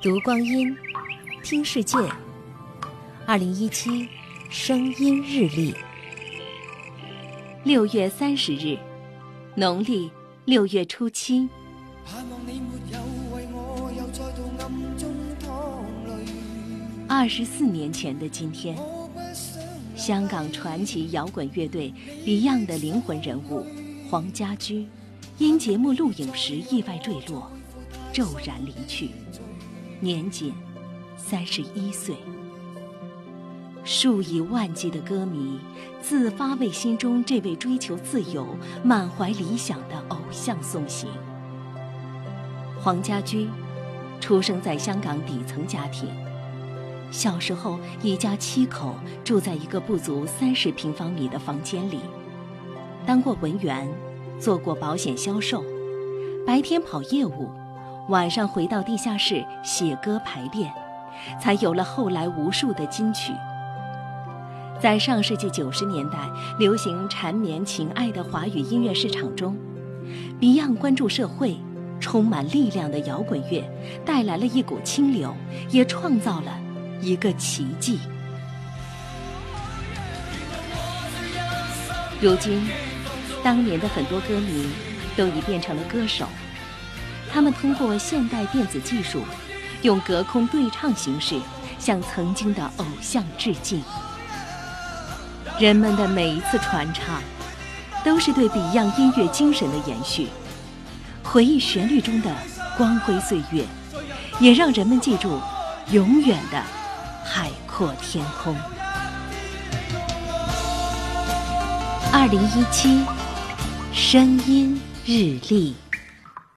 读光阴，听世界。二零一七声音日历，六月三十日，农历六月初七。二十四年前的今天，香港传奇摇滚乐队 Beyond 的灵魂人物黄家驹，因节目录影时意外坠落，骤然离去。年仅三十一岁，数以万计的歌迷自发为心中这位追求自由、满怀理想的偶像送行。黄家驹出生在香港底层家庭，小时候一家七口住在一个不足三十平方米的房间里，当过文员，做过保险销售，白天跑业务。晚上回到地下室写歌排练，才有了后来无数的金曲。在上世纪九十年代流行缠绵情爱的华语音乐市场中，Beyond 关注社会、充满力量的摇滚乐，带来了一股清流，也创造了一个奇迹。如今，当年的很多歌迷都已变成了歌手。他们通过现代电子技术，用隔空对唱形式向曾经的偶像致敬。人们的每一次传唱，都是对 Beyond 音乐精神的延续，回忆旋律中的光辉岁月，也让人们记住永远的海阔天空。二零一七声音日历。